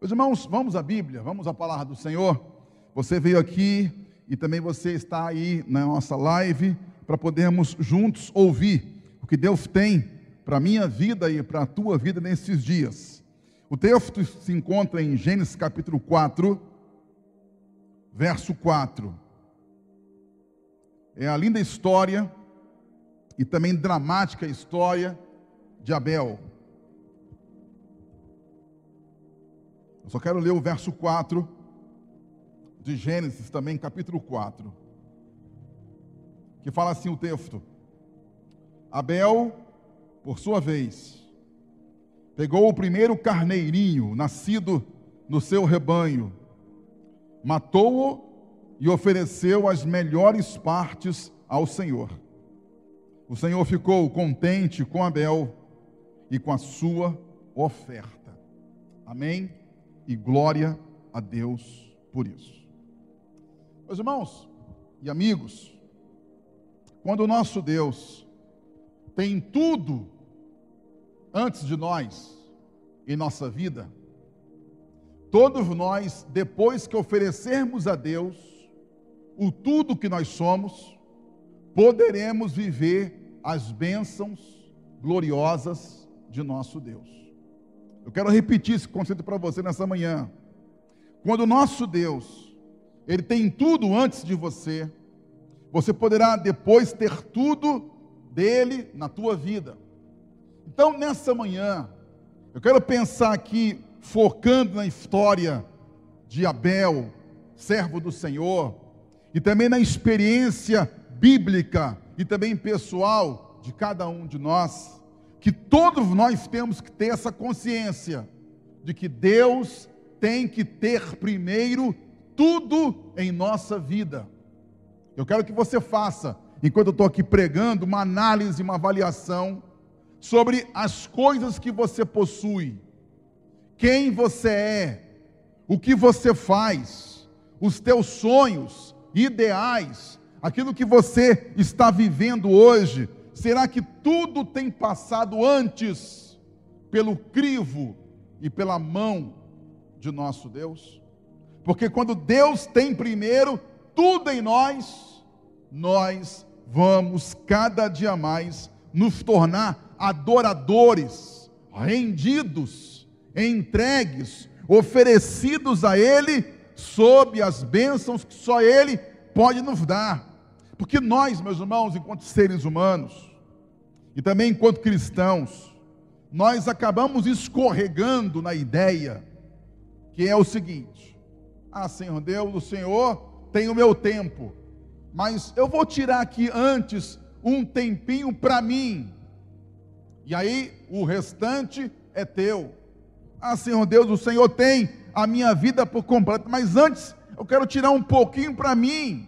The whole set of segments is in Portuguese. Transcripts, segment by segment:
Meus irmãos, vamos à Bíblia, vamos à palavra do Senhor. Você veio aqui e também você está aí na nossa live para podermos juntos ouvir o que Deus tem para a minha vida e para a tua vida nesses dias. O texto se encontra em Gênesis capítulo 4, verso 4. É a linda história e também dramática história de Abel. Eu só quero ler o verso 4 de Gênesis, também, capítulo 4, que fala assim o texto: Abel, por sua vez, pegou o primeiro carneirinho nascido no seu rebanho, matou-o e ofereceu as melhores partes ao Senhor. O Senhor ficou contente com Abel e com a sua oferta. Amém? E glória a Deus por isso. Meus irmãos e amigos, quando o nosso Deus tem tudo antes de nós em nossa vida, todos nós, depois que oferecermos a Deus o tudo que nós somos, poderemos viver as bênçãos gloriosas de nosso Deus. Eu quero repetir esse conceito para você nessa manhã. Quando o nosso Deus, Ele tem tudo antes de você, você poderá depois ter tudo dele na tua vida. Então, nessa manhã, eu quero pensar aqui, focando na história de Abel, servo do Senhor, e também na experiência bíblica e também pessoal de cada um de nós que todos nós temos que ter essa consciência de que Deus tem que ter primeiro tudo em nossa vida. Eu quero que você faça, enquanto eu estou aqui pregando, uma análise, uma avaliação sobre as coisas que você possui, quem você é, o que você faz, os teus sonhos, ideais, aquilo que você está vivendo hoje, Será que tudo tem passado antes pelo crivo e pela mão de nosso Deus? Porque quando Deus tem primeiro tudo em nós, nós vamos cada dia mais nos tornar adoradores, rendidos, entregues, oferecidos a Ele, sob as bênçãos que só Ele pode nos dar. Porque nós, meus irmãos, enquanto seres humanos, e também enquanto cristãos, nós acabamos escorregando na ideia que é o seguinte: ah, Senhor Deus, o Senhor tem o meu tempo, mas eu vou tirar aqui antes um tempinho para mim, e aí o restante é teu. Ah, Senhor Deus, o Senhor tem a minha vida por completo, mas antes eu quero tirar um pouquinho para mim,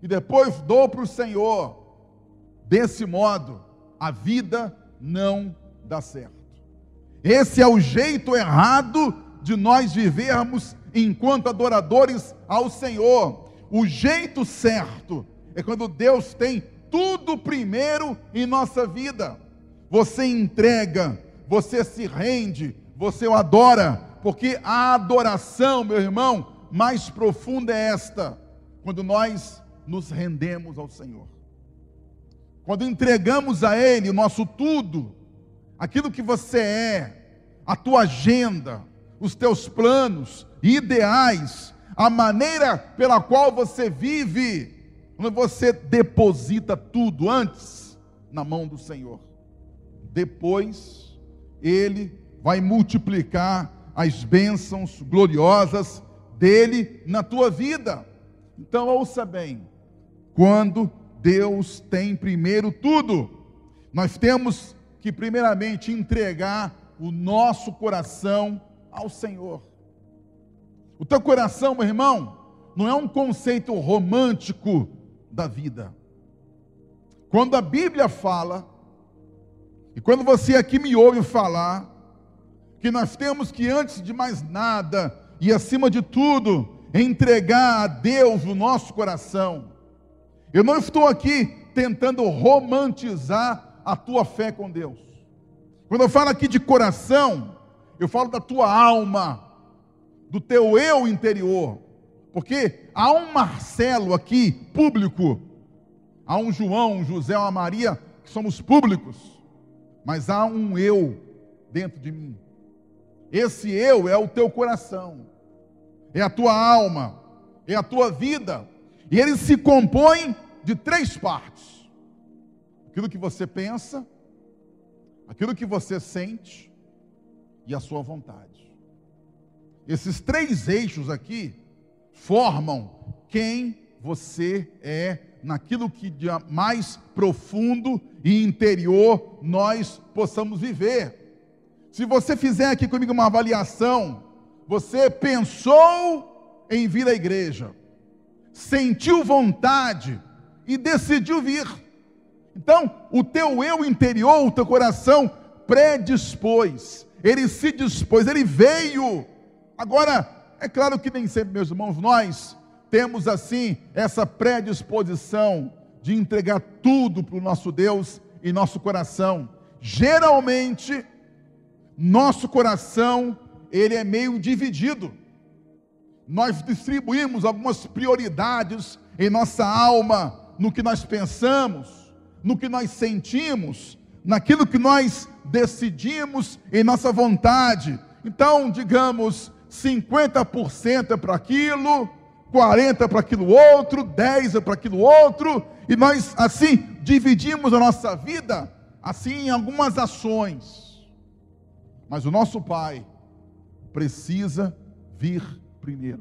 e depois dou para o Senhor. Desse modo, a vida não dá certo. Esse é o jeito errado de nós vivermos enquanto adoradores ao Senhor. O jeito certo é quando Deus tem tudo primeiro em nossa vida. Você entrega, você se rende, você o adora, porque a adoração, meu irmão, mais profunda é esta, quando nós nos rendemos ao Senhor. Quando entregamos a Ele o nosso tudo, aquilo que você é, a tua agenda, os teus planos, ideais, a maneira pela qual você vive, quando você deposita tudo antes na mão do Senhor, depois Ele vai multiplicar as bênçãos gloriosas dele na tua vida. Então ouça bem, quando Deus tem primeiro tudo. Nós temos que, primeiramente, entregar o nosso coração ao Senhor. O teu coração, meu irmão, não é um conceito romântico da vida. Quando a Bíblia fala, e quando você aqui me ouve falar, que nós temos que, antes de mais nada e acima de tudo, entregar a Deus o nosso coração eu não estou aqui tentando romantizar a tua fé com Deus. Quando eu falo aqui de coração, eu falo da tua alma. do teu eu interior. Porque há um Marcelo aqui, público, há um João, um José, uma Maria, que somos públicos, mas há um eu dentro de mim. Esse eu é o teu coração, é a tua alma, é a tua vida, e ele se compõe de três partes: aquilo que você pensa, aquilo que você sente e a sua vontade. Esses três eixos aqui formam quem você é naquilo que de mais profundo e interior nós possamos viver. Se você fizer aqui comigo uma avaliação, você pensou em vir à igreja, sentiu vontade e decidiu vir. Então, o teu eu interior, o teu coração predispôs, ele se dispôs, ele veio. Agora, é claro que nem sempre, meus irmãos, nós temos assim essa predisposição de entregar tudo para o nosso Deus e nosso coração. Geralmente, nosso coração, ele é meio dividido. Nós distribuímos algumas prioridades em nossa alma, no que nós pensamos, no que nós sentimos, naquilo que nós decidimos em nossa vontade. Então, digamos, 50% é para aquilo, 40 para aquilo outro, 10 é para aquilo outro, e nós assim dividimos a nossa vida assim em algumas ações. Mas o nosso Pai precisa vir primeiro.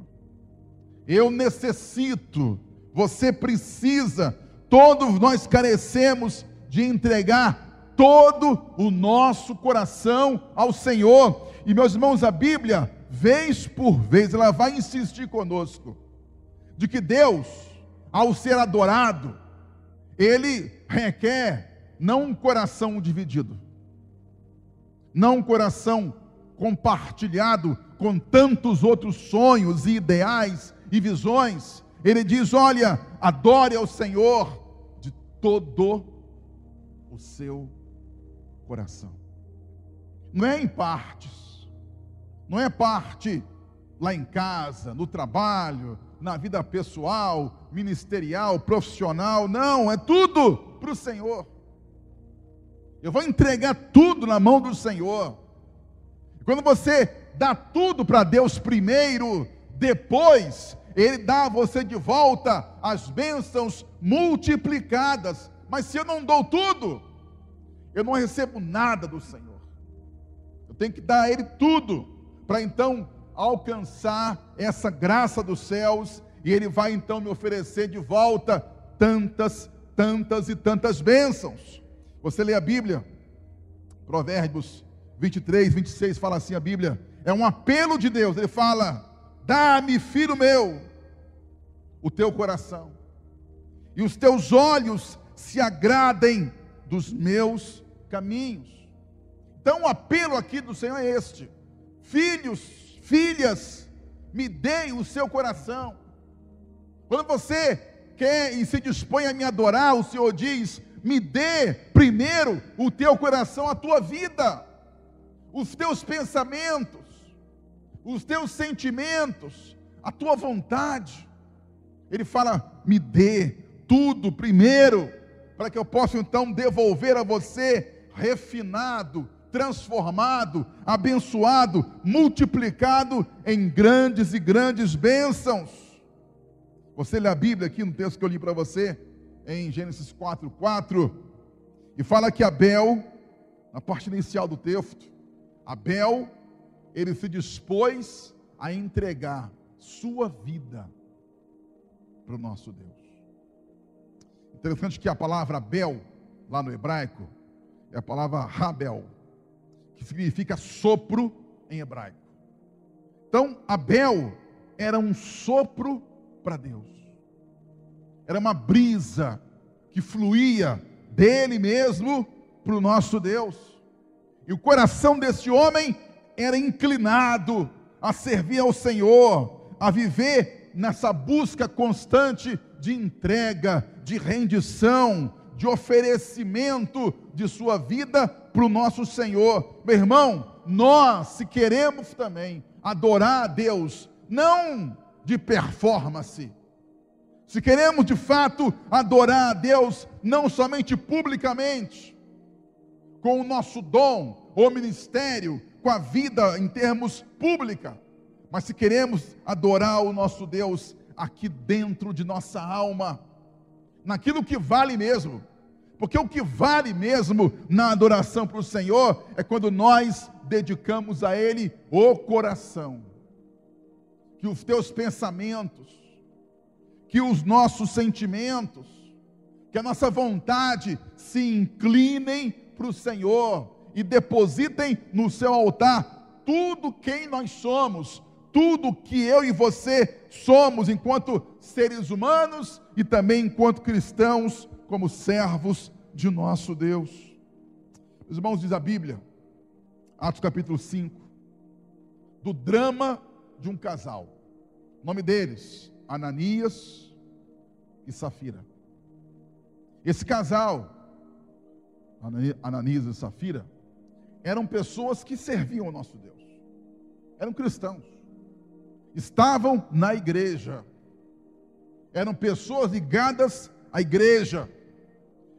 Eu necessito, você precisa, todos nós carecemos de entregar todo o nosso coração ao Senhor. E meus irmãos, a Bíblia, vez por vez, ela vai insistir conosco de que Deus, ao ser adorado, ele requer não um coração dividido, não um coração compartilhado com tantos outros sonhos e ideais e visões. Ele diz: Olha, adore ao Senhor de todo o seu coração. Não é em partes, não é parte lá em casa, no trabalho, na vida pessoal, ministerial, profissional. Não, é tudo para o Senhor. Eu vou entregar tudo na mão do Senhor. Quando você dá tudo para Deus primeiro, depois Ele dá a você de volta as bênçãos multiplicadas. Mas se eu não dou tudo, eu não recebo nada do Senhor. Eu tenho que dar a Ele tudo, para então alcançar essa graça dos céus, e Ele vai então me oferecer de volta tantas, tantas e tantas bênçãos. Você lê a Bíblia, Provérbios 23, 26, fala assim: a Bíblia é um apelo de Deus. Ele fala: Dá-me, filho meu, o teu coração, e os teus olhos se agradem dos meus caminhos. Então, o apelo aqui do Senhor é este: Filhos, Filhas, me deem o seu coração. Quando você quer e se dispõe a me adorar, o Senhor diz: me dê primeiro o teu coração, a tua vida, os teus pensamentos, os teus sentimentos, a tua vontade. Ele fala: me dê tudo primeiro, para que eu possa então devolver a você refinado, transformado, abençoado, multiplicado em grandes e grandes bênçãos. Você lê a Bíblia aqui no texto que eu li para você, em Gênesis 4, 4, e fala que Abel, na parte inicial do texto, Abel, ele se dispôs a entregar sua vida para o nosso Deus. Interessante que a palavra Abel, lá no hebraico, é a palavra Rabel, que significa sopro em hebraico. Então, Abel era um sopro para Deus. Era uma brisa que fluía dele mesmo para o nosso Deus. E o coração desse homem era inclinado a servir ao Senhor, a viver nessa busca constante de entrega, de rendição, de oferecimento de sua vida para o nosso Senhor. Meu irmão, nós, se queremos também adorar a Deus, não de performance, se queremos de fato adorar a Deus, não somente publicamente, com o nosso dom ou ministério, com a vida em termos pública, mas se queremos adorar o nosso Deus aqui dentro de nossa alma, naquilo que vale mesmo, porque o que vale mesmo na adoração para o Senhor é quando nós dedicamos a Ele o coração, que os teus pensamentos, que os nossos sentimentos, que a nossa vontade se inclinem para o Senhor e depositem no seu altar tudo quem nós somos, tudo que eu e você somos enquanto seres humanos e também enquanto cristãos, como servos de nosso Deus. Meus irmãos, diz a Bíblia, Atos capítulo 5, do drama de um casal. O nome deles, Ananias e Safira. Esse casal, Ananias e Safira, eram pessoas que serviam ao nosso Deus, eram cristãos, estavam na igreja, eram pessoas ligadas à igreja,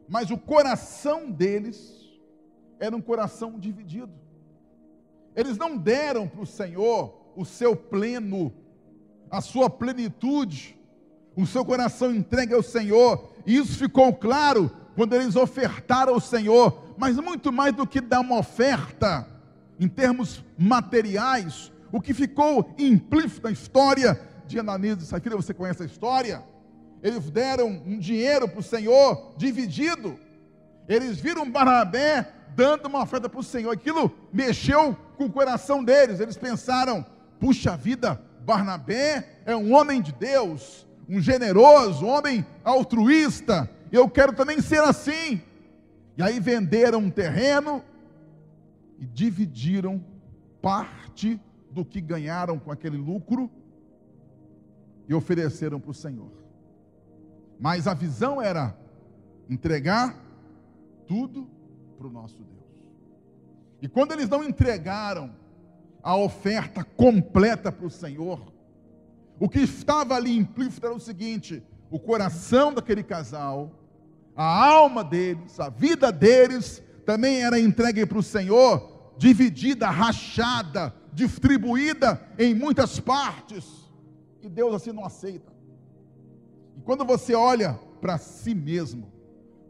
mas o coração deles era um coração dividido. Eles não deram para o Senhor o seu pleno a sua plenitude, o seu coração entregue ao Senhor. E isso ficou claro quando eles ofertaram ao Senhor, mas muito mais do que dar uma oferta em termos materiais, o que ficou implícito na história de Ananias e Safira, você conhece a história? Eles deram um dinheiro para o Senhor dividido. Eles viram Barnabé dando uma oferta para o Senhor. Aquilo mexeu com o coração deles. Eles pensaram: puxa vida, Barnabé é um homem de Deus, um generoso, um homem altruísta. Eu quero também ser assim. E aí venderam um terreno e dividiram parte do que ganharam com aquele lucro e ofereceram para o Senhor. Mas a visão era entregar tudo para o nosso Deus. E quando eles não entregaram a oferta completa para o Senhor. O que estava ali implícito era o seguinte: o coração daquele casal, a alma deles, a vida deles, também era entregue para o Senhor, dividida, rachada, distribuída em muitas partes. E Deus assim não aceita. E quando você olha para si mesmo,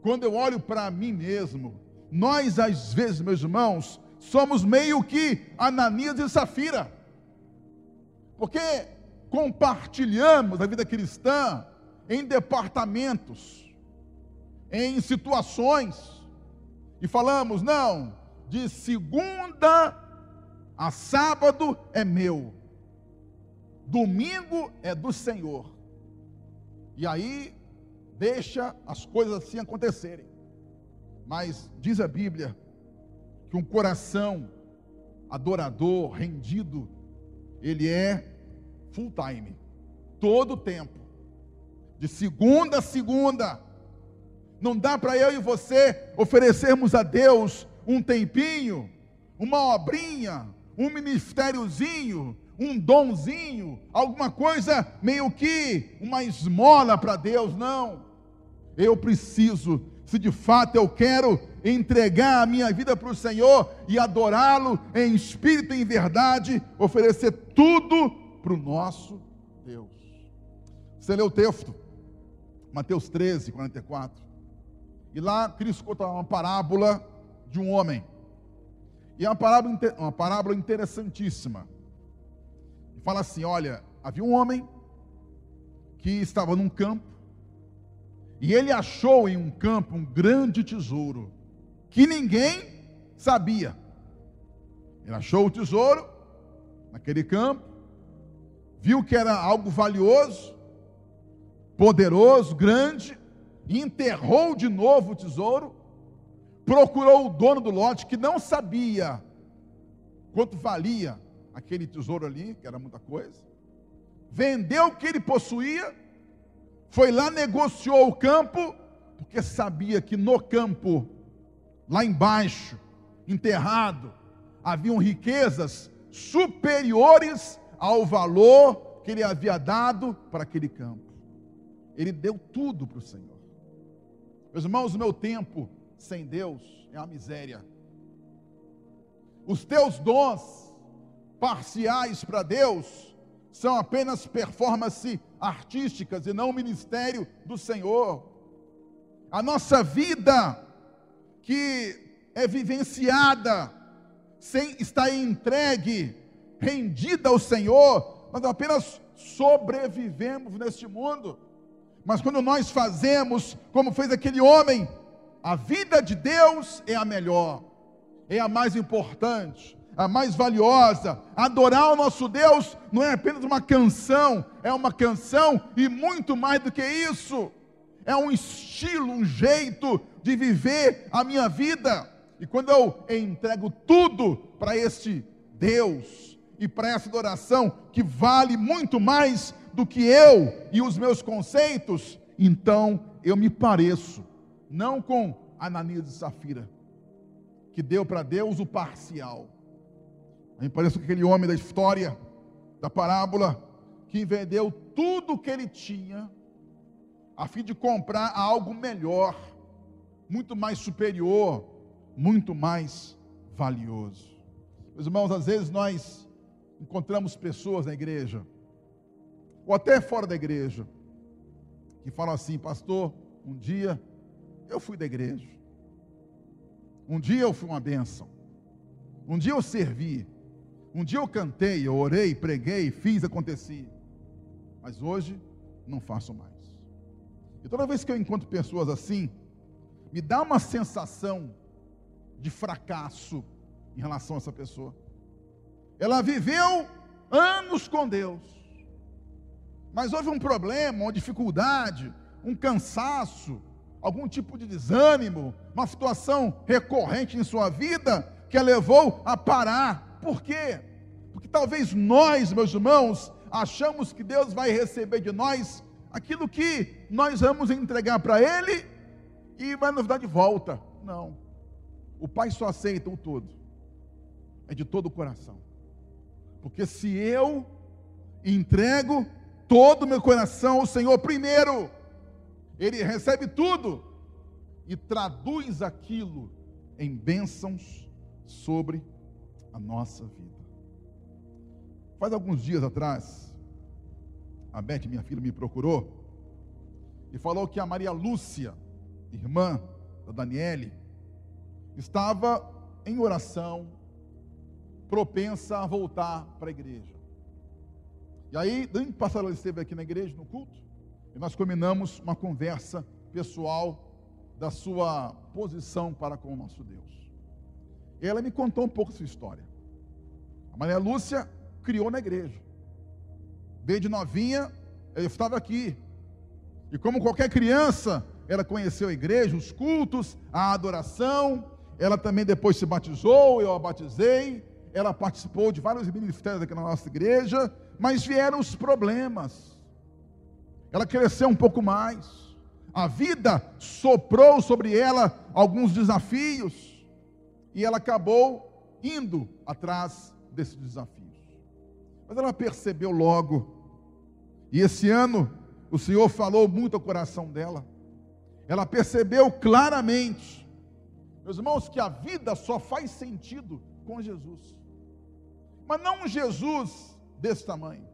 quando eu olho para mim mesmo, nós às vezes, meus irmãos, somos meio que Ananias e Safira, porque compartilhamos a vida cristã em departamentos, em situações, e falamos: não, de segunda a sábado é meu, domingo é do Senhor, e aí deixa as coisas assim acontecerem, mas diz a Bíblia, que um coração adorador, rendido, ele é full time, todo o tempo, de segunda a segunda. Não dá para eu e você oferecermos a Deus um tempinho, uma obrinha, um ministériozinho, um donzinho, alguma coisa meio que uma esmola para Deus, não. Eu preciso, se de fato eu quero entregar a minha vida para o Senhor e adorá-lo em espírito e em verdade, oferecer tudo para o nosso Deus. Você lê o texto, Mateus 13, 44. E lá Cristo conta uma parábola de um homem. E é uma parábola, uma parábola interessantíssima. Fala assim: olha, havia um homem que estava num campo, e ele achou em um campo um grande tesouro que ninguém sabia. Ele achou o tesouro naquele campo, viu que era algo valioso, poderoso, grande, e enterrou de novo o tesouro, procurou o dono do lote que não sabia quanto valia aquele tesouro ali, que era muita coisa, vendeu o que ele possuía, foi lá, negociou o campo, porque sabia que no campo lá embaixo, enterrado, haviam riquezas superiores ao valor que ele havia dado para aquele campo. Ele deu tudo para o Senhor. Meus irmãos, o meu tempo sem Deus é uma miséria. Os teus dons parciais para Deus são apenas performance artísticas e não o ministério do Senhor. A nossa vida que é vivenciada sem estar entregue, rendida ao Senhor, nós apenas sobrevivemos neste mundo. Mas quando nós fazemos como fez aquele homem, a vida de Deus é a melhor, é a mais importante, a mais valiosa. Adorar o nosso Deus não é apenas uma canção, é uma canção e muito mais do que isso. É um estilo, um jeito de viver a minha vida. E quando eu entrego tudo para este Deus e para essa adoração que vale muito mais do que eu e os meus conceitos, então eu me pareço, não com Ananias e Safira, que deu para Deus o parcial. Eu me pareço com aquele homem da história, da parábola, que vendeu tudo o que ele tinha, a fim de comprar algo melhor, muito mais superior, muito mais valioso. Meus irmãos, às vezes nós encontramos pessoas na igreja, ou até fora da igreja, que falam assim, pastor, um dia eu fui da igreja, um dia eu fui uma bênção, um dia eu servi, um dia eu cantei, eu orei, preguei, fiz, aconteci, mas hoje não faço mais. E toda vez que eu encontro pessoas assim, me dá uma sensação de fracasso em relação a essa pessoa. Ela viveu anos com Deus, mas houve um problema, uma dificuldade, um cansaço, algum tipo de desânimo, uma situação recorrente em sua vida que a levou a parar. Por quê? Porque talvez nós, meus irmãos, achamos que Deus vai receber de nós aquilo que nós vamos entregar para Ele e vai nos dar de volta. Não. O Pai só aceita o todo, é de todo o coração. Porque se eu entrego todo o meu coração ao Senhor primeiro, Ele recebe tudo e traduz aquilo em bênçãos sobre a nossa vida. Faz alguns dias atrás, a Beth, minha filha, me procurou e falou que a Maria Lúcia, irmã da Daniele, estava em oração, propensa a voltar para a igreja. E aí, domingo passado ela esteve aqui na igreja, no culto, e nós combinamos uma conversa pessoal da sua posição para com o nosso Deus. E ela me contou um pouco sua história. A Maria Lúcia criou na igreja. Desde novinha, eu estava aqui. E como qualquer criança, ela conheceu a igreja, os cultos, a adoração, ela também depois se batizou, eu a batizei. Ela participou de vários ministérios aqui na nossa igreja, mas vieram os problemas. Ela cresceu um pouco mais. A vida soprou sobre ela alguns desafios e ela acabou indo atrás desses desafios. Mas ela percebeu logo, e esse ano o Senhor falou muito ao coração dela. Ela percebeu claramente meus irmãos, que a vida só faz sentido com Jesus. Mas não um Jesus desse tamanho.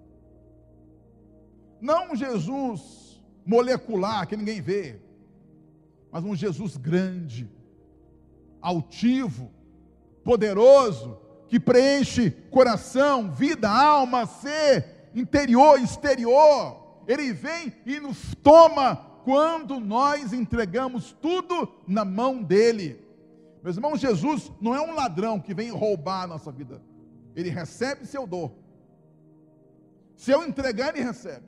Não um Jesus molecular que ninguém vê. Mas um Jesus grande, altivo, poderoso, que preenche coração, vida, alma, ser, interior, exterior. Ele vem e nos toma quando nós entregamos tudo na mão dele. Meus irmãos, Jesus não é um ladrão que vem roubar a nossa vida. Ele recebe se eu dou. Se eu entregar, ele recebe.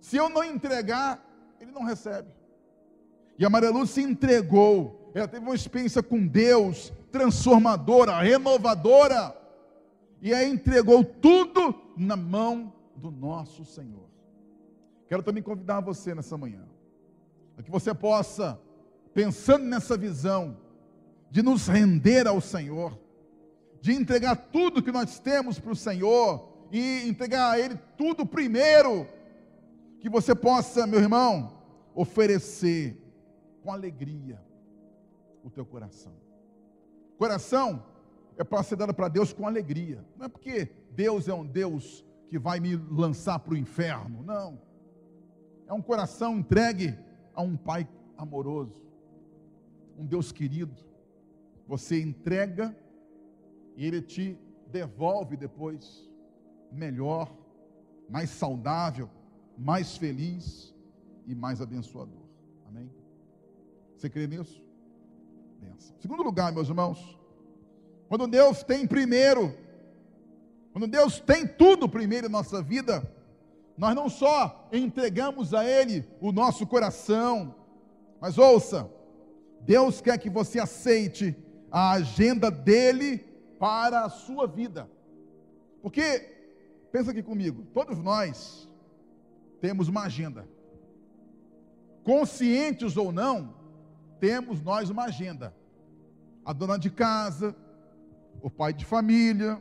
Se eu não entregar, ele não recebe. E a Maria Lúcia se entregou. Ela teve uma experiência com Deus transformadora, renovadora. E aí entregou tudo na mão do nosso Senhor. Quero também convidar você nessa manhã, para que você possa, pensando nessa visão, de nos render ao Senhor, de entregar tudo que nós temos para o Senhor e entregar a Ele tudo primeiro, que você possa, meu irmão, oferecer com alegria o teu coração. Coração é para ser dado para Deus com alegria, não é porque Deus é um Deus que vai me lançar para o inferno, não. É um coração entregue a um Pai amoroso, um Deus querido. Você entrega e Ele te devolve depois melhor, mais saudável, mais feliz e mais abençoador. Amém? Você crê nisso? Benção. Segundo lugar, meus irmãos, quando Deus tem primeiro, quando Deus tem tudo primeiro em nossa vida, nós não só entregamos a Ele o nosso coração, mas ouça, Deus quer que você aceite a agenda dele para a sua vida. Porque, pensa aqui comigo, todos nós temos uma agenda. Conscientes ou não, temos nós uma agenda. A dona de casa, o pai de família,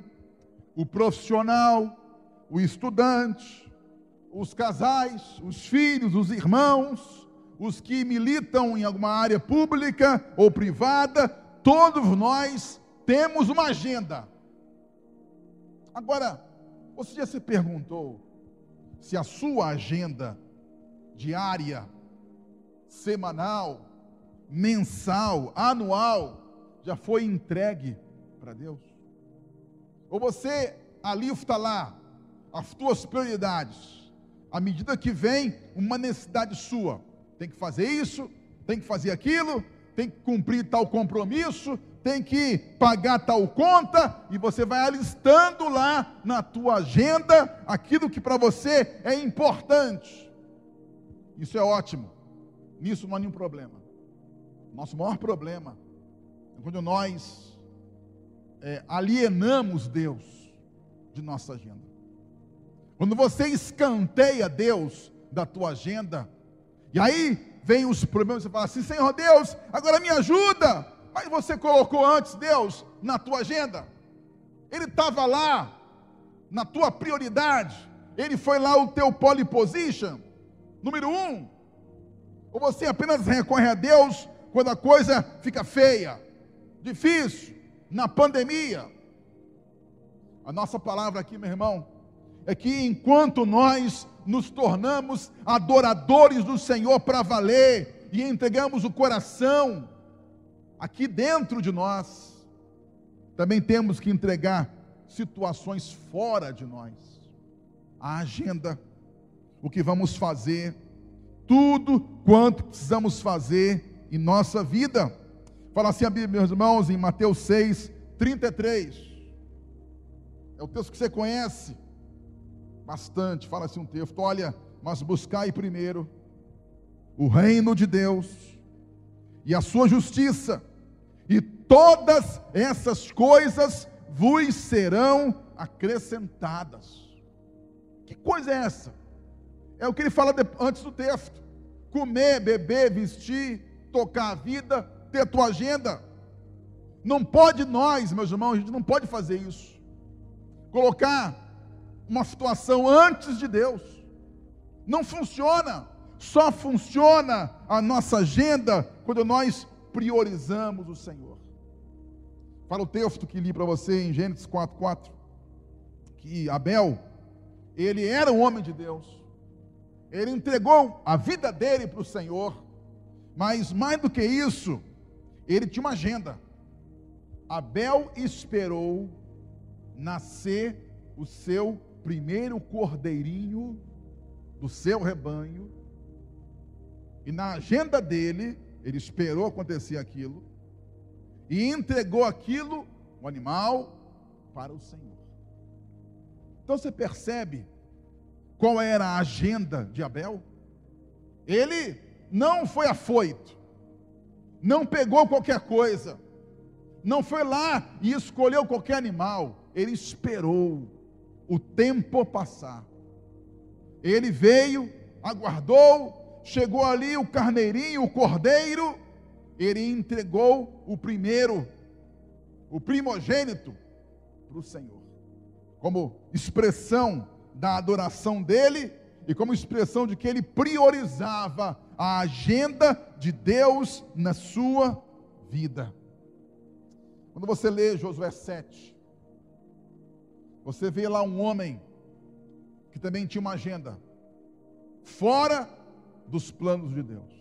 o profissional, o estudante, os casais, os filhos, os irmãos, os que militam em alguma área pública ou privada, todos nós temos uma agenda. Agora, você já se perguntou se a sua agenda diária, semanal, mensal, anual, já foi entregue para Deus? Ou você ali está lá as tuas prioridades, à medida que vem uma necessidade sua, tem que fazer isso, tem que fazer aquilo, tem que cumprir tal compromisso, tem que pagar tal conta, e você vai alistando lá na tua agenda aquilo que para você é importante. Isso é ótimo. Nisso não há nenhum problema. Nosso maior problema é quando nós é, alienamos Deus de nossa agenda. Quando você escanteia Deus da tua agenda, e aí vem os problemas, você fala assim: Senhor Deus, agora me ajuda. Mas você colocou antes Deus na tua agenda. Ele estava lá na tua prioridade. Ele foi lá o teu pole position, número um. Ou você apenas recorre a Deus quando a coisa fica feia, difícil, na pandemia. A nossa palavra aqui, meu irmão, é que enquanto nós nos tornamos adoradores do Senhor para valer e entregamos o coração, aqui dentro de nós, também temos que entregar situações fora de nós. A agenda, o que vamos fazer, tudo quanto precisamos fazer em nossa vida. Fala assim a Bíblia, meus irmãos, em Mateus 6, 33. É o texto que você conhece bastante. Fala assim um texto: olha, mas buscai primeiro o reino de Deus e a sua justiça, e todas essas coisas vos serão acrescentadas. Que coisa é essa? É o que ele fala antes do texto: comer, beber, vestir, tocar a vida, ter a tua agenda. Não pode nós, meus irmãos, a gente não pode fazer isso. Colocar uma situação antes de Deus. Não funciona. Só funciona a nossa agenda quando nós priorizamos o Senhor. Fala o texto que li para você em Gênesis 4:4 que Abel, ele era um homem de Deus. Ele entregou a vida dele para o Senhor. Mas mais do que isso, ele tinha uma agenda. Abel esperou nascer o seu primeiro cordeirinho do seu rebanho, e na agenda dele, ele esperou acontecer aquilo, e entregou aquilo, o animal, para o Senhor. Então você percebe qual era a agenda de Abel? Ele não foi afoito, não pegou qualquer coisa, não foi lá e escolheu qualquer animal, ele esperou o tempo passar. Ele veio, aguardou, chegou ali o carneirinho, o cordeiro, ele entregou o primeiro, o primogênito, para o Senhor, como expressão da adoração dele e como expressão de que ele priorizava a agenda de Deus na sua vida. Quando você lê Josué 7, você vê lá um homem que também tinha uma agenda fora dos planos de Deus.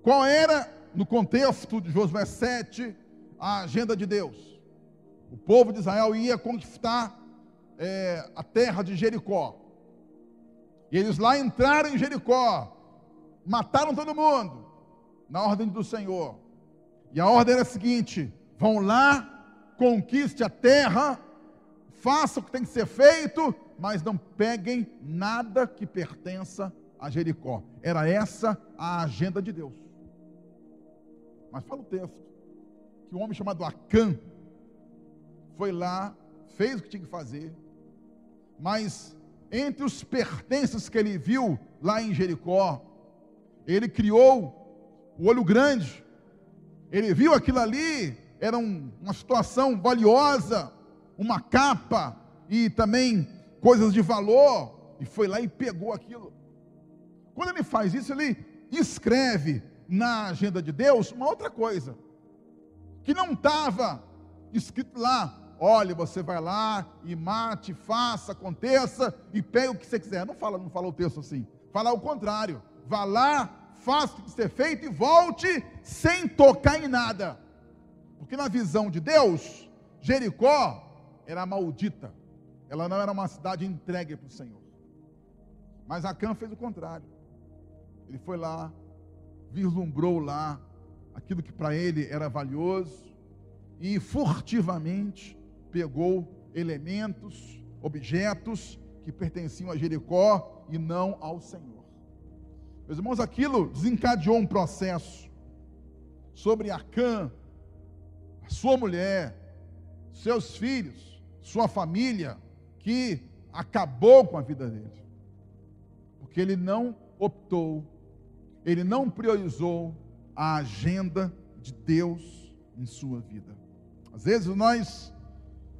Qual era, no contexto de Josué 7, a agenda de Deus? O povo de Israel ia conquistar é, a terra de Jericó. E eles lá entraram em Jericó, mataram todo mundo, na ordem do Senhor. E a ordem era a seguinte: vão lá, conquiste a terra, faça o que tem que ser feito, mas não peguem nada que pertença a Jericó. Era essa a agenda de Deus. Mas fala o texto que um homem chamado Acã foi lá, fez o que tinha que fazer, mas entre os pertences que ele viu lá em Jericó, ele criou o olho grande, ele viu aquilo ali, era um, uma situação valiosa, uma capa e também coisas de valor, e foi lá e pegou aquilo. Quando ele faz isso, ele escreve na agenda de Deus uma outra coisa, que não estava escrito lá, olha, você vai lá e mate, faça, aconteça e pegue o que você quiser. Não fala, não fala o texto assim. Fala o contrário. Vá lá, faça o que ser feito e volte sem tocar em nada. Porque na visão de Deus, Jericó era maldita. Ela não era uma cidade entregue para o Senhor. Mas Acã fez o contrário. Ele foi lá, vislumbrou lá aquilo que para ele era valioso e furtivamente pegou elementos, objetos que pertenciam a Jericó e não ao Senhor. Meus irmãos, aquilo desencadeou um processo sobre Acã, a sua mulher, seus filhos, sua família, que acabou com a vida dele. Porque ele não optou, ele não priorizou a agenda de Deus em sua vida. Às vezes nós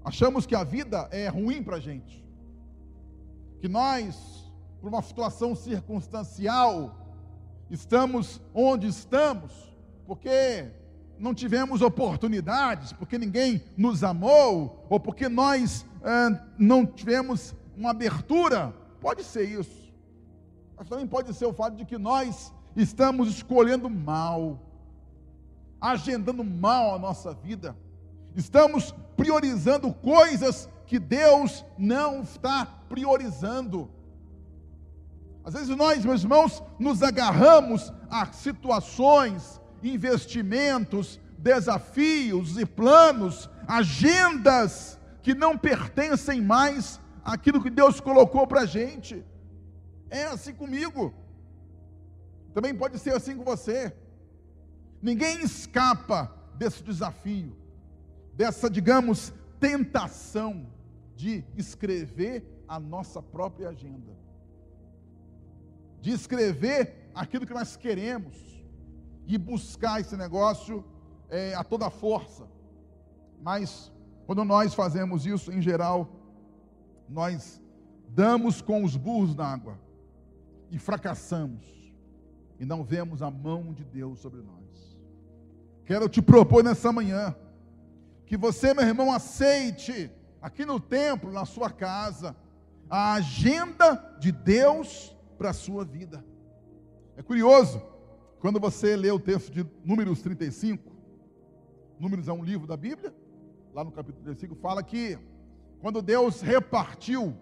Achamos que a vida é ruim para a gente. Que nós, por uma situação circunstancial, estamos onde estamos, porque não tivemos oportunidades, porque ninguém nos amou, ou porque nós ah, não tivemos uma abertura. Pode ser isso. Mas também pode ser o fato de que nós estamos escolhendo mal, agendando mal a nossa vida Estamos priorizando coisas que Deus não está priorizando. Às vezes nós, meus irmãos, nos agarramos a situações, investimentos, desafios e planos, agendas que não pertencem mais àquilo que Deus colocou para a gente. É assim comigo. Também pode ser assim com você. Ninguém escapa desse desafio dessa, digamos, tentação de escrever a nossa própria agenda, de escrever aquilo que nós queremos e buscar esse negócio é, a toda força. Mas quando nós fazemos isso, em geral, nós damos com os burros na água e fracassamos e não vemos a mão de Deus sobre nós. Quero te propor nessa manhã que você, meu irmão, aceite aqui no templo, na sua casa, a agenda de Deus para a sua vida. É curioso, quando você lê o texto de Números 35, Números é um livro da Bíblia, lá no capítulo 35, fala que quando Deus repartiu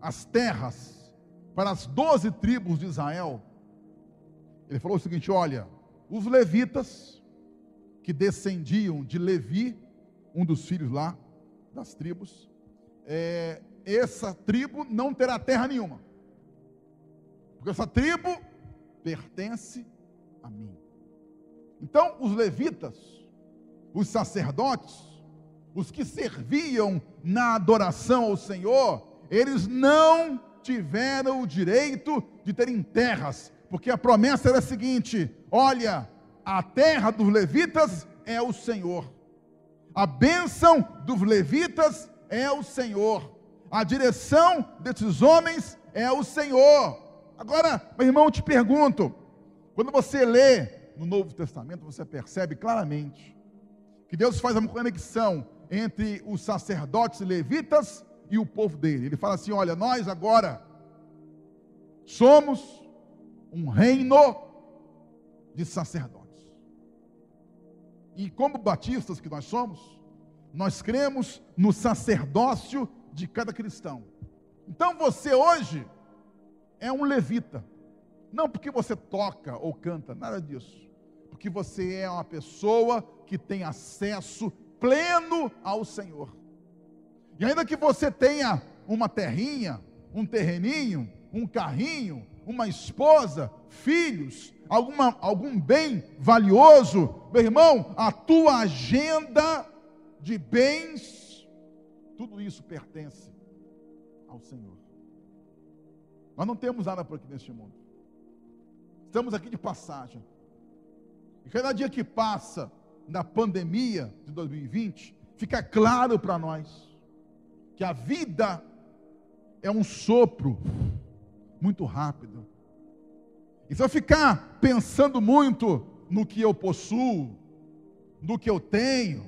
as terras para as doze tribos de Israel, ele falou o seguinte: olha, os levitas que descendiam de Levi um dos filhos lá das tribos, é, essa tribo não terá terra nenhuma, porque essa tribo pertence a mim. Então, os levitas, os sacerdotes, os que serviam na adoração ao Senhor, eles não tiveram o direito de terem terras, porque a promessa era a seguinte: olha, a terra dos levitas é o Senhor. A bênção dos levitas é o Senhor. A direção desses homens é o Senhor. Agora, meu irmão, eu te pergunto: quando você lê no Novo Testamento, você percebe claramente que Deus faz uma conexão entre os sacerdotes levitas e o povo dele. Ele fala assim: olha, nós agora somos um reino de sacerdotes. E como batistas que nós somos, nós cremos no sacerdócio de cada cristão. Então você hoje é um levita. Não porque você toca ou canta, nada disso. Porque você é uma pessoa que tem acesso pleno ao Senhor. E ainda que você tenha uma terrinha, um terreninho, um carrinho, uma esposa, filhos, alguma, algum bem valioso, meu irmão, a tua agenda de bens, tudo isso pertence ao Senhor. Nós não temos nada por aqui neste mundo. Estamos aqui de passagem. E cada dia que passa na pandemia de 2020, fica claro para nós que a vida é um sopro muito rápido. E se eu ficar pensando muito no que eu possuo, no que eu tenho,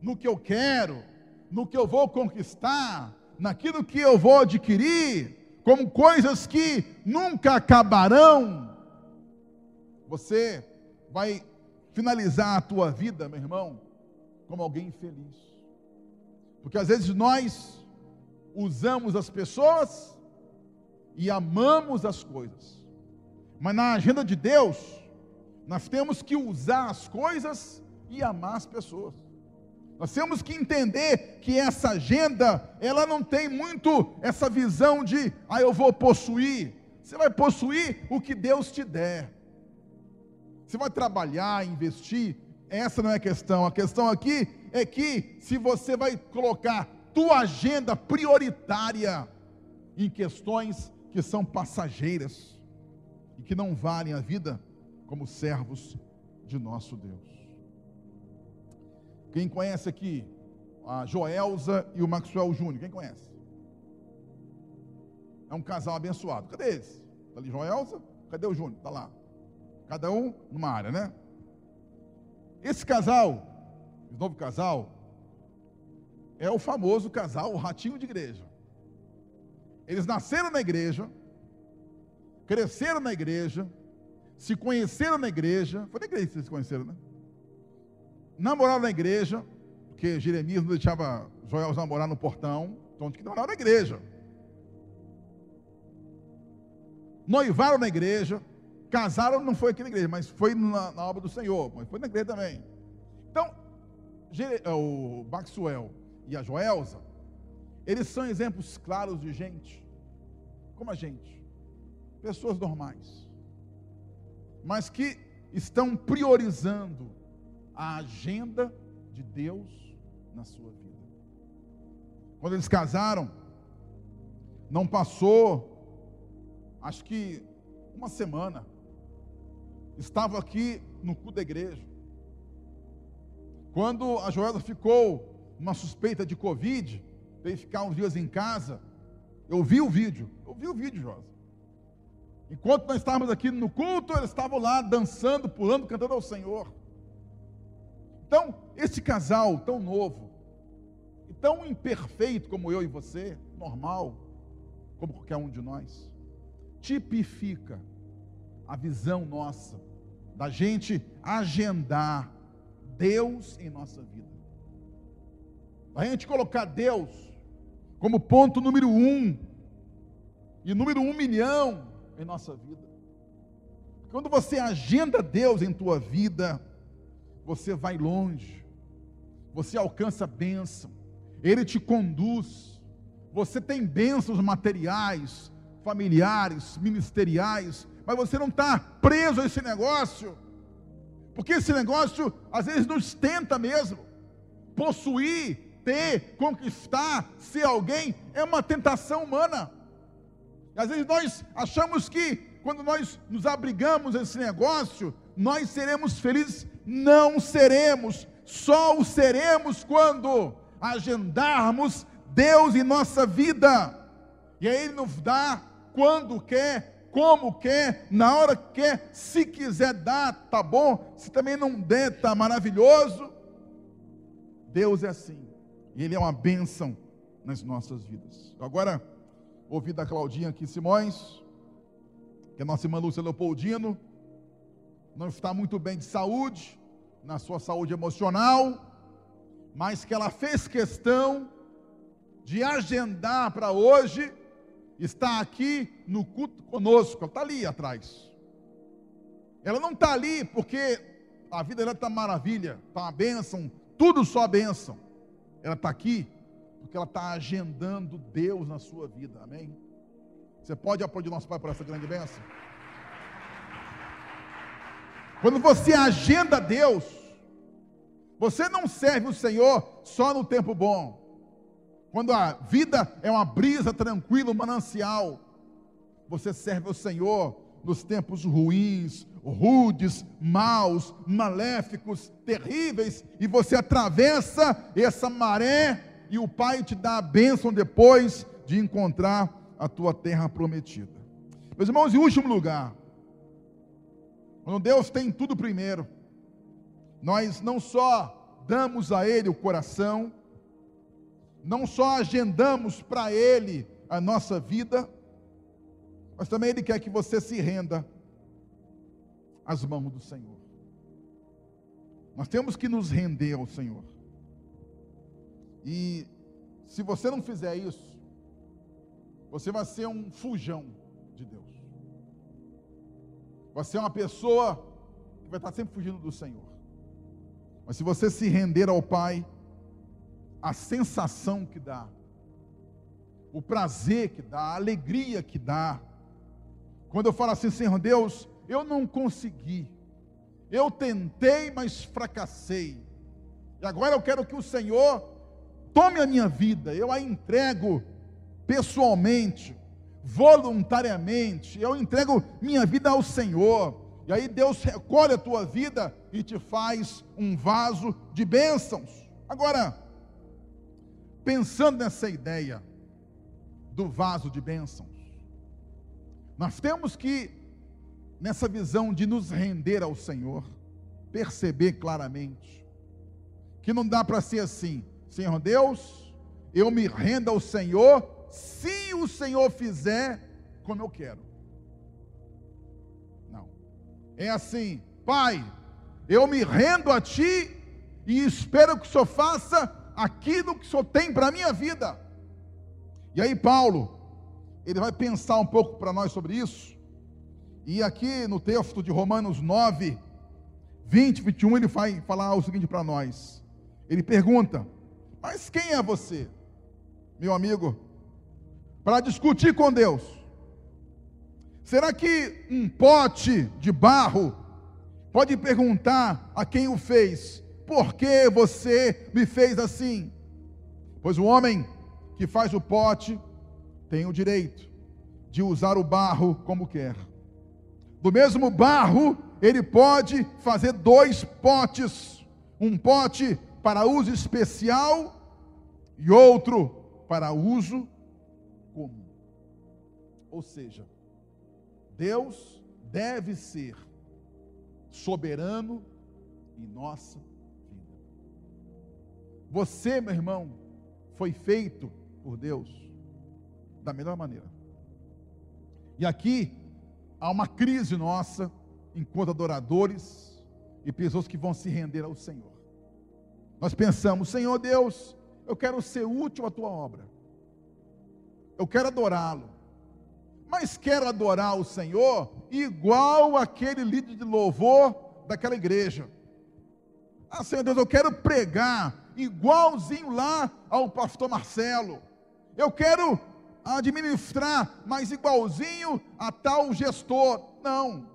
no que eu quero, no que eu vou conquistar, naquilo que eu vou adquirir, como coisas que nunca acabarão, você vai finalizar a tua vida, meu irmão, como alguém infeliz. Porque às vezes nós usamos as pessoas e amamos as coisas. Mas na agenda de Deus, nós temos que usar as coisas e amar as pessoas. Nós temos que entender que essa agenda, ela não tem muito essa visão de, ah, eu vou possuir. Você vai possuir o que Deus te der. Você vai trabalhar, investir, essa não é a questão. A questão aqui é que se você vai colocar tua agenda prioritária em questões que são passageiras e que não valem a vida como servos de nosso Deus. Quem conhece aqui a Joelza e o Maxwell Júnior? Quem conhece? É um casal abençoado. Cadê eles? Está ali Joelza? Cadê o Júnior? Está lá. Cada um numa área, né? Esse casal, o novo casal, é o famoso casal, o ratinho de igreja. Eles nasceram na igreja, cresceram na igreja, se conheceram na igreja. Foi na igreja que vocês se conheceram, né? Namoraram na igreja, porque Jeremias não deixava Joel namorar no portão, então tinha que namorar na igreja. Noivaram na igreja, casaram, não foi aqui na igreja, mas foi na, na obra do Senhor, mas foi na igreja também. Então, o Maxwell e a Joelza, eles são exemplos claros de gente, como a gente, pessoas normais, mas que estão priorizando a agenda de Deus na sua vida. Quando eles casaram, não passou, acho que uma semana, estava aqui no cu da igreja. Quando a Joelza ficou uma suspeita de Covid, veio ficar uns dias em casa. Eu vi o vídeo, eu vi o vídeo, Josa. Enquanto nós estávamos aqui no culto, eles estavam lá dançando, pulando, cantando ao Senhor. Então, esse casal tão novo, tão imperfeito como eu e você, normal, como qualquer um de nós, tipifica a visão nossa da gente agendar Deus em nossa vida a gente colocar Deus como ponto número um, e número um milhão em nossa vida. Quando você agenda Deus em tua vida, você vai longe, você alcança bênção, Ele te conduz, você tem bênçãos materiais, familiares, ministeriais, mas você não está preso a esse negócio, porque esse negócio às vezes nos tenta mesmo, possuir ter, conquistar, ser alguém, é uma tentação humana. Às vezes nós achamos que quando nós nos abrigamos nesse negócio, nós seremos felizes. Não seremos. só o seremos quando agendarmos Deus em nossa vida. E aí Ele nos dá quando quer, como quer, na hora que quer. Se quiser dar, tá bom. Se também não der, tá maravilhoso. Deus é assim. E Ele é uma bênção nas nossas vidas. Agora, ouvi da Claudinha aqui Simões, que a nossa irmã Lúcia Leopoldino, não está muito bem de saúde, na sua saúde emocional, mas que ela fez questão de agendar para hoje, está aqui no culto conosco, ela está ali atrás. Ela não está ali porque a vida dela está maravilha, está uma bênção, tudo só bênção. Ela está aqui porque ela está agendando Deus na sua vida, amém? Você pode aplaudir nosso Pai por essa grande bênção? Quando você agenda Deus, você não serve o Senhor só no tempo bom. Quando a vida é uma brisa tranquila, um manancial, você serve o Senhor nos tempos ruins, rudes, maus, maléficos, terríveis, e você atravessa essa maré e o Pai te dá a bênção depois de encontrar a tua terra prometida. Meus irmãos, em último lugar, quando Deus tem tudo primeiro, nós não só damos a Ele o coração, não só agendamos para Ele a nossa vida, mas também Ele quer que você se renda às mãos do Senhor. Nós temos que nos render ao Senhor. E se você não fizer isso, você vai ser um fujão de Deus. Vai ser uma pessoa que vai estar sempre fugindo do Senhor. Mas se você se render ao Pai, a sensação que dá, o prazer que dá, a alegria que dá, quando eu falo assim, Senhor Deus, eu não consegui, eu tentei, mas fracassei, e agora eu quero que o Senhor tome a minha vida, eu a entrego pessoalmente, voluntariamente, eu entrego minha vida ao Senhor. E aí Deus recolhe a tua vida e te faz um vaso de bênçãos. Agora, pensando nessa ideia do vaso de bênçãos, nós temos que, nessa visão de nos render ao Senhor, perceber claramente que não dá para ser assim, Senhor Deus, eu me rendo ao Senhor, se o Senhor fizer como eu quero. Não. É assim, Pai, eu me rendo a Ti e espero que o Senhor faça aquilo que o Senhor tem para a minha vida. E aí, Paulo, ele vai pensar um pouco para nós sobre isso. E aqui no texto de Romanos 9, 20, 21, ele vai falar o seguinte para nós. Ele pergunta: mas quem é você, meu amigo, para discutir com Deus? Será que um pote de barro pode perguntar a quem o fez: por que você me fez assim? Pois o homem que faz o pote tem o direito de usar o barro como quer. Do mesmo barro, ele pode fazer dois potes: um pote para uso especial e outro para uso comum. Ou seja, Deus deve ser soberano em nossa. Você, meu irmão, foi feito por Deus da melhor maneira. E aqui há uma crise nossa enquanto adoradores e pessoas que vão se render ao Senhor. Nós pensamos, Senhor Deus, eu quero ser útil à tua obra. Eu quero adorá-lo. Mas quero adorar o Senhor igual aquele líder de louvor daquela igreja. Ah, Senhor Deus, eu quero pregar igualzinho lá ao pastor Marcelo. Eu quero administrar, mas igualzinho a tal gestor. Não.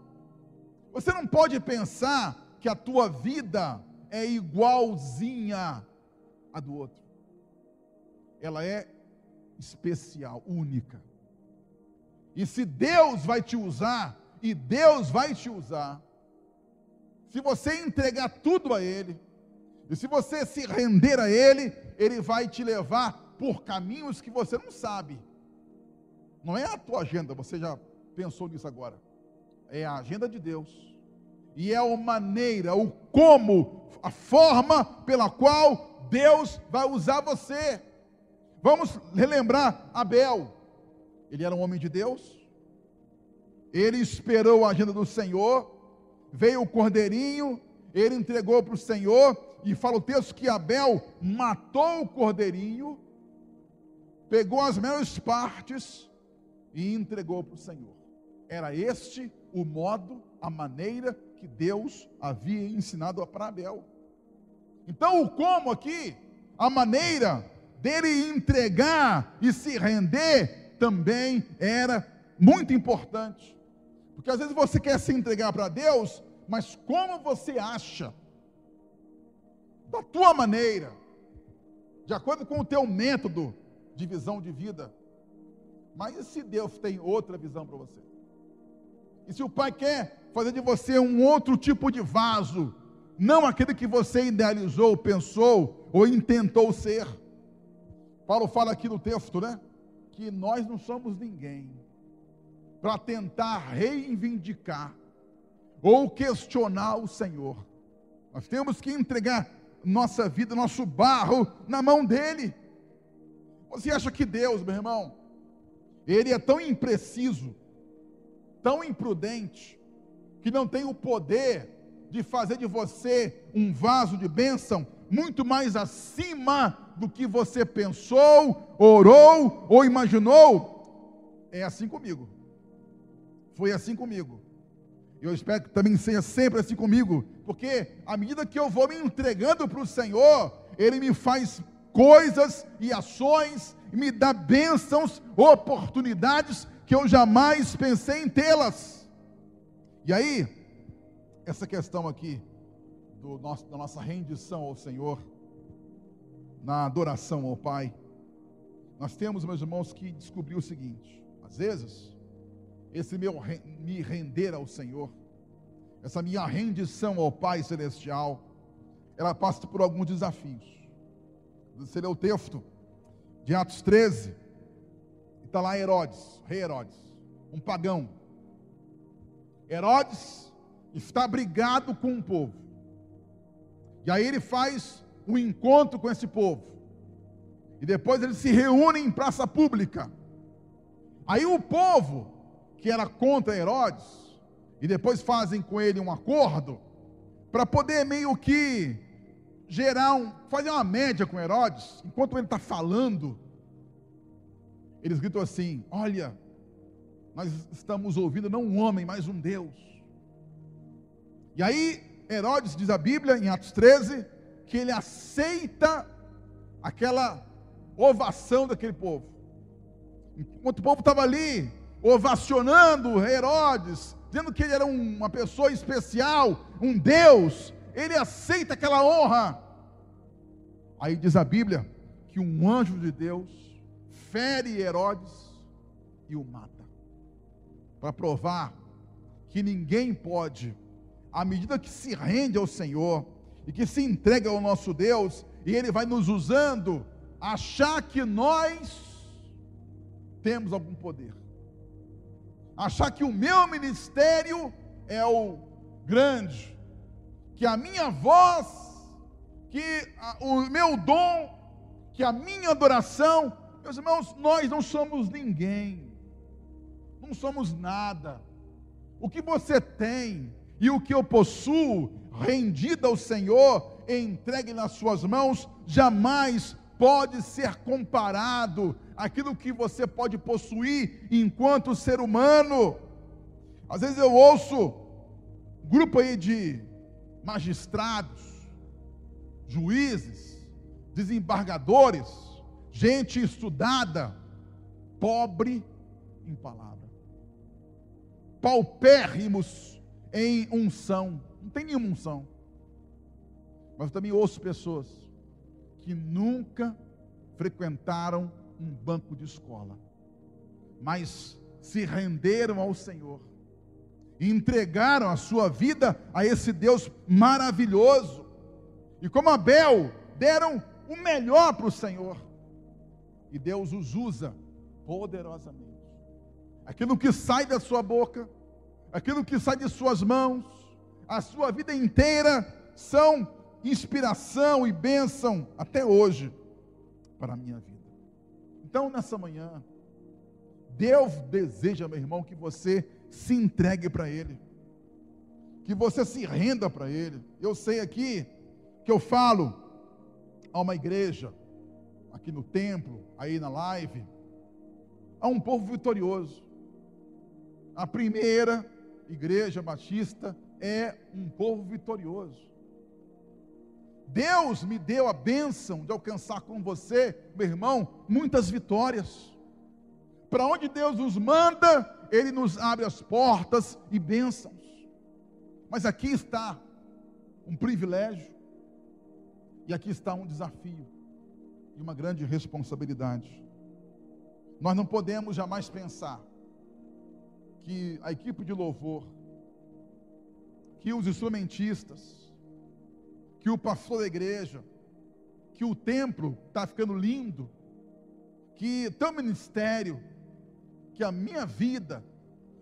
Você não pode pensar que a tua vida é igualzinha a do outro. Ela é especial, única. E se Deus vai te usar, e Deus vai te usar, se você entregar tudo a Ele, E se você se render a Ele, Ele vai te levar por caminhos que você não sabe. Não é a tua agenda, você já pensou nisso agora. É a agenda de Deus. E é a maneira, o como, a forma pela qual Deus vai usar você. Vamos relembrar Abel. Ele era um homem de Deus. Ele esperou a agenda do Senhor. Veio o cordeirinho, ele entregou para o Senhor, e fala o texto que Abel matou o cordeirinho, pegou as melhores partes e entregou para o Senhor. Era este o modo, a maneira que Deus havia ensinado para Abel. Então, o como aqui, a maneira dele entregar e se render, também era muito importante. Porque às vezes você quer se entregar para Deus, mas como você acha, da tua maneira, de acordo com o teu método de visão de vida. Mas e se Deus tem outra visão para você? E se o Pai quer fazer de você um outro tipo de vaso, não aquele que você idealizou, pensou ou intentou ser? Paulo fala aqui no texto, né? Que nós não somos ninguém para tentar reivindicar ou questionar o Senhor. Nós temos que entregar nossa vida, nosso barro na mão dele. Você acha que Deus, meu irmão, ele é tão impreciso, tão imprudente, que não tem o poder de fazer de você um vaso de bênção muito mais acima do que você pensou, orou ou imaginou? É assim comigo. Foi assim comigo. Eu espero que também seja sempre assim comigo, porque à medida que eu vou me entregando para o Senhor, Ele me faz coisas e ações, me dá bênçãos, oportunidades que eu jamais pensei em tê-las. E aí, essa questão aqui do nosso, da nossa rendição ao Senhor, na adoração ao Pai, nós temos, meus irmãos, que descobrir o seguinte: às vezes, esse meu me render ao Senhor, essa minha rendição ao Pai Celestial, ela passa por alguns desafios. Você lê o texto de Atos 13, e está lá Herodes, rei Herodes, um pagão. Herodes está brigado com o povo. E aí ele faz um encontro com esse povo. E depois eles se reúnem em praça pública. Aí o povo que era contra Herodes, e depois fazem com ele um acordo, para poder meio que gerar um, fazer uma média com Herodes, enquanto ele está falando, eles gritam assim: Olha, nós estamos ouvindo não um homem, mas um Deus. E aí, Herodes diz a Bíblia, em Atos 13, que ele aceita aquela ovação daquele povo. Enquanto o povo estava ali, ovacionando Herodes, dizendo que ele era uma pessoa especial, um Deus, ele aceita aquela honra. Aí diz a Bíblia que um anjo de Deus fere Herodes e o mata, para provar que ninguém pode, à medida que se rende ao Senhor e que se entrega ao nosso Deus, e Ele vai nos usando, achar que nós temos algum poder achar que o meu ministério é o grande, que a minha voz, que a, o meu dom, que a minha adoração, meus irmãos, nós não somos ninguém, não somos nada. O que você tem e o que eu possuo, rendido ao Senhor, entregue nas suas mãos, jamais pode ser comparado aquilo que você pode possuir enquanto ser humano. Às vezes eu ouço um grupo aí de magistrados, juízes, desembargadores, gente estudada, pobre em palavra, paupérrimos em unção, não tem nenhuma unção. Mas eu também ouço pessoas que nunca frequentaram um banco de escola, mas se renderam ao Senhor entregaram a sua vida a esse Deus maravilhoso. e como Abel deram o melhor para o Senhor. E Deus os usa poderosamente. Aquilo que sai da sua boca, aquilo que sai de suas mãos, a sua vida inteira são inspiração e bênção até hoje para a minha vida. Então, nessa manhã, Deus deseja, meu irmão, que você se entregue para Ele, que você se renda para Ele. Eu sei aqui que eu falo a uma igreja, aqui no templo, aí na live, a um povo vitorioso. A primeira igreja batista é um povo vitorioso. Deus me deu a bênção de alcançar com você, meu irmão, muitas vitórias. Para onde Deus nos manda, Ele nos abre as portas e bênçãos. Mas aqui está um privilégio, e aqui está um desafio, e uma grande responsabilidade. Nós não podemos jamais pensar que a equipe de louvor, que os instrumentistas, que o pastor da igreja, que o templo está ficando lindo, que teu ministério, que a minha vida,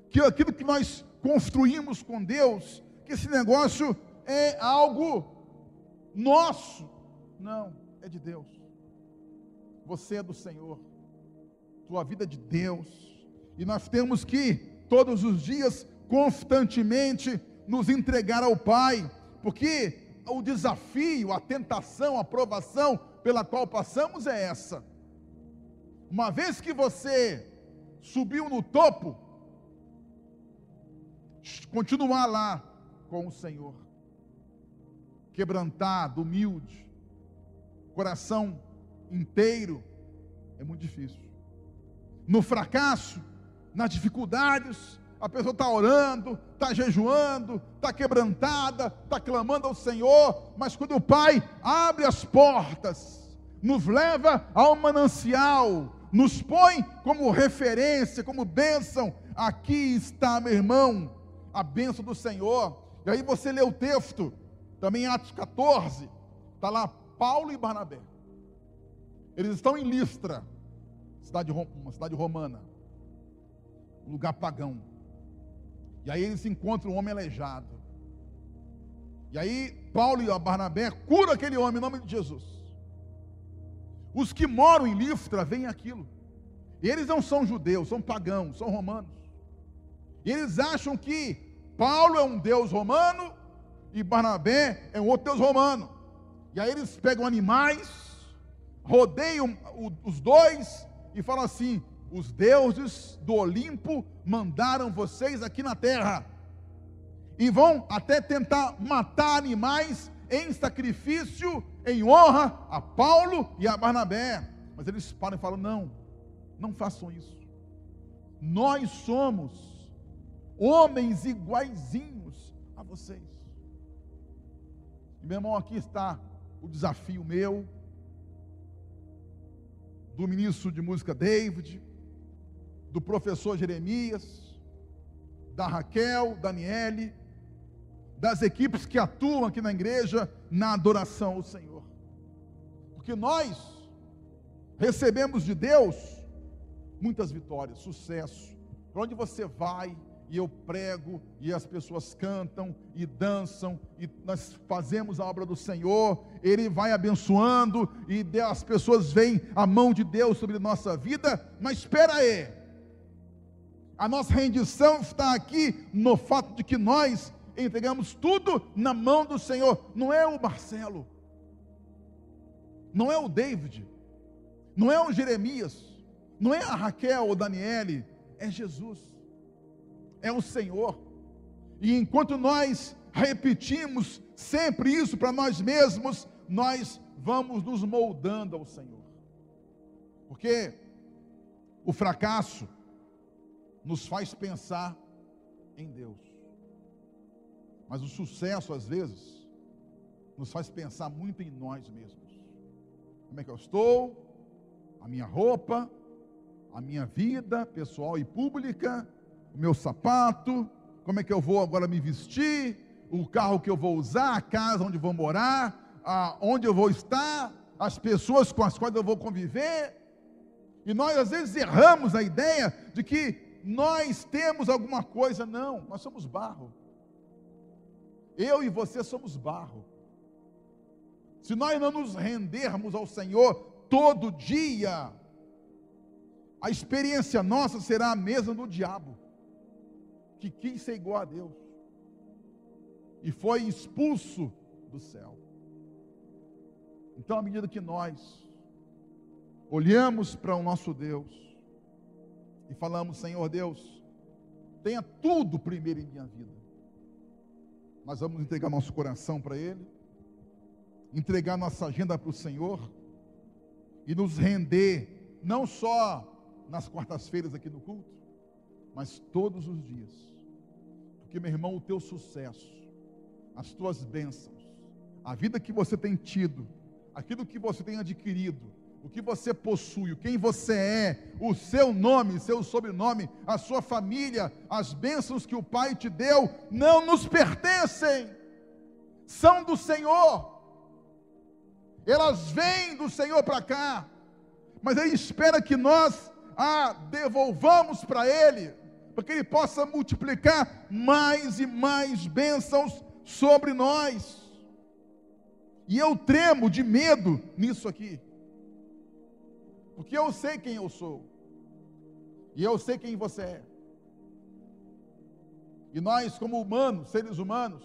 que aquilo que nós construímos com Deus, que esse negócio é algo nosso. Não, é de Deus. Você é do Senhor. Tua vida é de Deus. E nós temos que, todos os dias, constantemente, nos entregar ao Pai, porque o desafio, a tentação, a provação pela qual passamos é essa. Uma vez que você subiu no topo, continuar lá com o Senhor, quebrantado, humilde, coração inteiro, é muito difícil. No fracasso, nas dificuldades, a pessoa está orando, está jejuando, está quebrantada, está clamando ao Senhor, mas quando o Pai abre as portas, nos leva ao manancial, nos põe como referência, como bênção, aqui está, meu irmão, a bênção do Senhor. E aí você lê o texto, também em Atos 14, está lá Paulo e Barnabé. Eles estão em Listra, cidade, uma cidade romana, um lugar pagão. E aí eles encontram um homem aleijado. E aí Paulo e Barnabé curam aquele homem em nome de Jesus. Os que moram em Listra veem aquilo. E eles não são judeus, são pagãos, são romanos. E eles acham que Paulo é um deus romano e Barnabé é um outro deus romano. E aí eles pegam animais, rodeiam os dois e falam assim: os deuses do Olimpo mandaram vocês aqui na terra. E vão até tentar matar animais em sacrifício, em honra a Paulo e a Barnabé. Mas eles param e falam: não, não façam isso. Nós somos homens iguaizinhos a vocês. E meu irmão, aqui está o desafio meu, do ministro de música David, do professor Jeremias, da Raquel, Daniele, das equipes que atuam aqui na igreja na adoração ao Senhor. Porque nós recebemos de Deus muitas vitórias, sucesso. Para onde você vai, e eu prego, e as pessoas cantam e dançam, e nós fazemos a obra do Senhor, Ele vai abençoando, e as pessoas veem a mão de Deus sobre nossa vida, mas espera aí, a nossa rendição está aqui no fato de que nós entregamos tudo na mão do Senhor. Não é o Marcelo, não é o David, não é o Jeremias, não é a Raquel ou Daniele, é Jesus, é o Senhor. E enquanto nós repetimos sempre isso para nós mesmos, nós vamos nos moldando ao Senhor. Porque o fracasso, nos faz pensar em Deus. Mas o sucesso, às vezes, nos faz pensar muito em nós mesmos. Como é que eu estou? A minha roupa, a minha vida pessoal e pública, o meu sapato, como é que eu vou agora me vestir, o carro que eu vou usar, a casa onde vou morar, a, onde eu vou estar, as pessoas com as quais eu vou conviver. E nós às vezes erramos a ideia de que nós temos alguma coisa. Não, nós somos barro. Eu e você somos barro. Se nós não nos rendermos ao Senhor todo dia, a experiência nossa será a mesma do diabo, que quis ser igual a Deus e foi expulso do céu. Então, à medida que nós olhamos para o nosso Deus e falamos, Senhor Deus, tenha tudo primeiro em minha vida, nós vamos entregar nosso coração para Ele, entregar nossa agenda para o Senhor e nos render, não só nas quartas-feiras aqui no culto, mas todos os dias. Porque, meu irmão, o teu sucesso, as tuas bênçãos, a vida que você tem tido, aquilo que você tem adquirido, o que você possui, quem você é, o seu nome, seu sobrenome, a sua família, as bênçãos que o Pai te deu, não nos pertencem, são do Senhor. Elas vêm do Senhor para cá, mas Ele espera que nós a devolvamos para Ele, para que Ele possa multiplicar mais e mais bênçãos sobre nós. E eu tremo de medo nisso aqui. Porque eu sei quem eu sou. E eu sei quem você é. E nós, como humanos, seres humanos,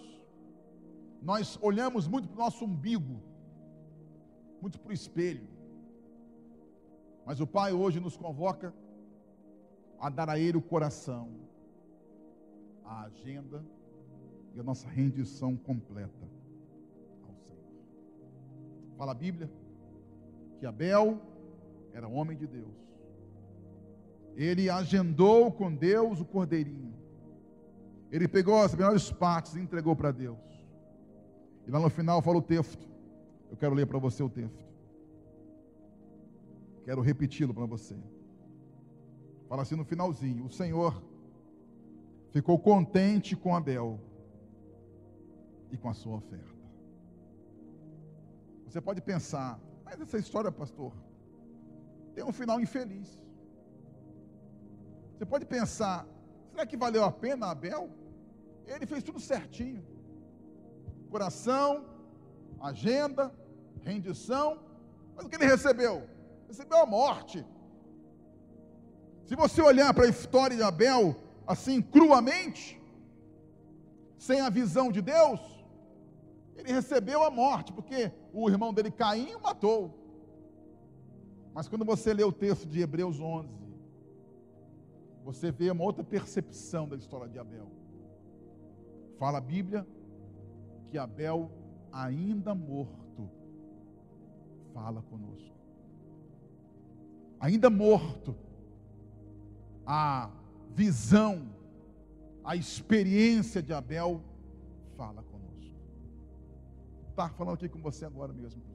nós olhamos muito para o nosso umbigo, muito para o espelho. Mas o Pai hoje nos convoca a dar a Ele o coração, a agenda e a nossa rendição completa ao Senhor. Fala a Bíblia que Abel era homem de Deus. Ele agendou com Deus o cordeirinho. Ele pegou as melhores partes e entregou para Deus. E lá no final fala o texto. Eu quero ler para você o texto. Quero repeti-lo para você. Fala assim no finalzinho: O Senhor ficou contente com Abel e com a sua oferta. Você pode pensar, mas essa história, pastor, tem um final infeliz. Você pode pensar, será que valeu a pena Abel? Ele fez tudo certinho. Coração, agenda, rendição, mas o que ele recebeu? Recebeu a morte. Se você olhar para a história de Abel assim cruamente, sem a visão de Deus, ele recebeu a morte, porque o irmão dele Caim matou. Mas quando você lê o texto de Hebreus 11, você vê uma outra percepção da história de Abel. Fala a Bíblia que Abel, ainda morto, fala conosco. Ainda morto, a visão, a experiência de Abel fala conosco. Está falando aqui com você agora mesmo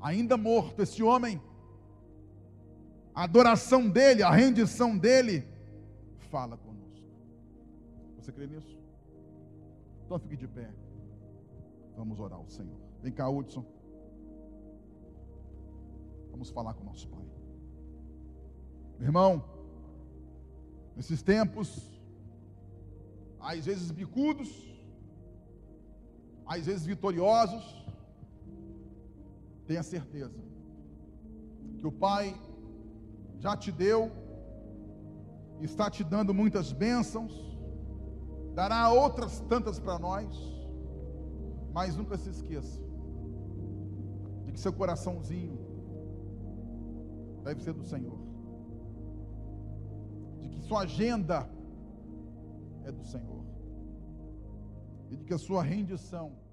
ainda morto, esse homem, a adoração dele, a rendição dele, fala conosco. Você crê nisso? Então fique de pé. Vamos orar ao Senhor. Vem cá, Hudson. Vamos falar com nosso Pai. Irmão, nesses tempos, às vezes bicudos, às vezes vitoriosos, Tenha certeza que o Pai já te deu, está te dando muitas bênçãos, dará outras tantas para nós, mas nunca se esqueça de que seu coraçãozinho deve ser do Senhor, de que sua agenda é do Senhor, e de que a sua rendição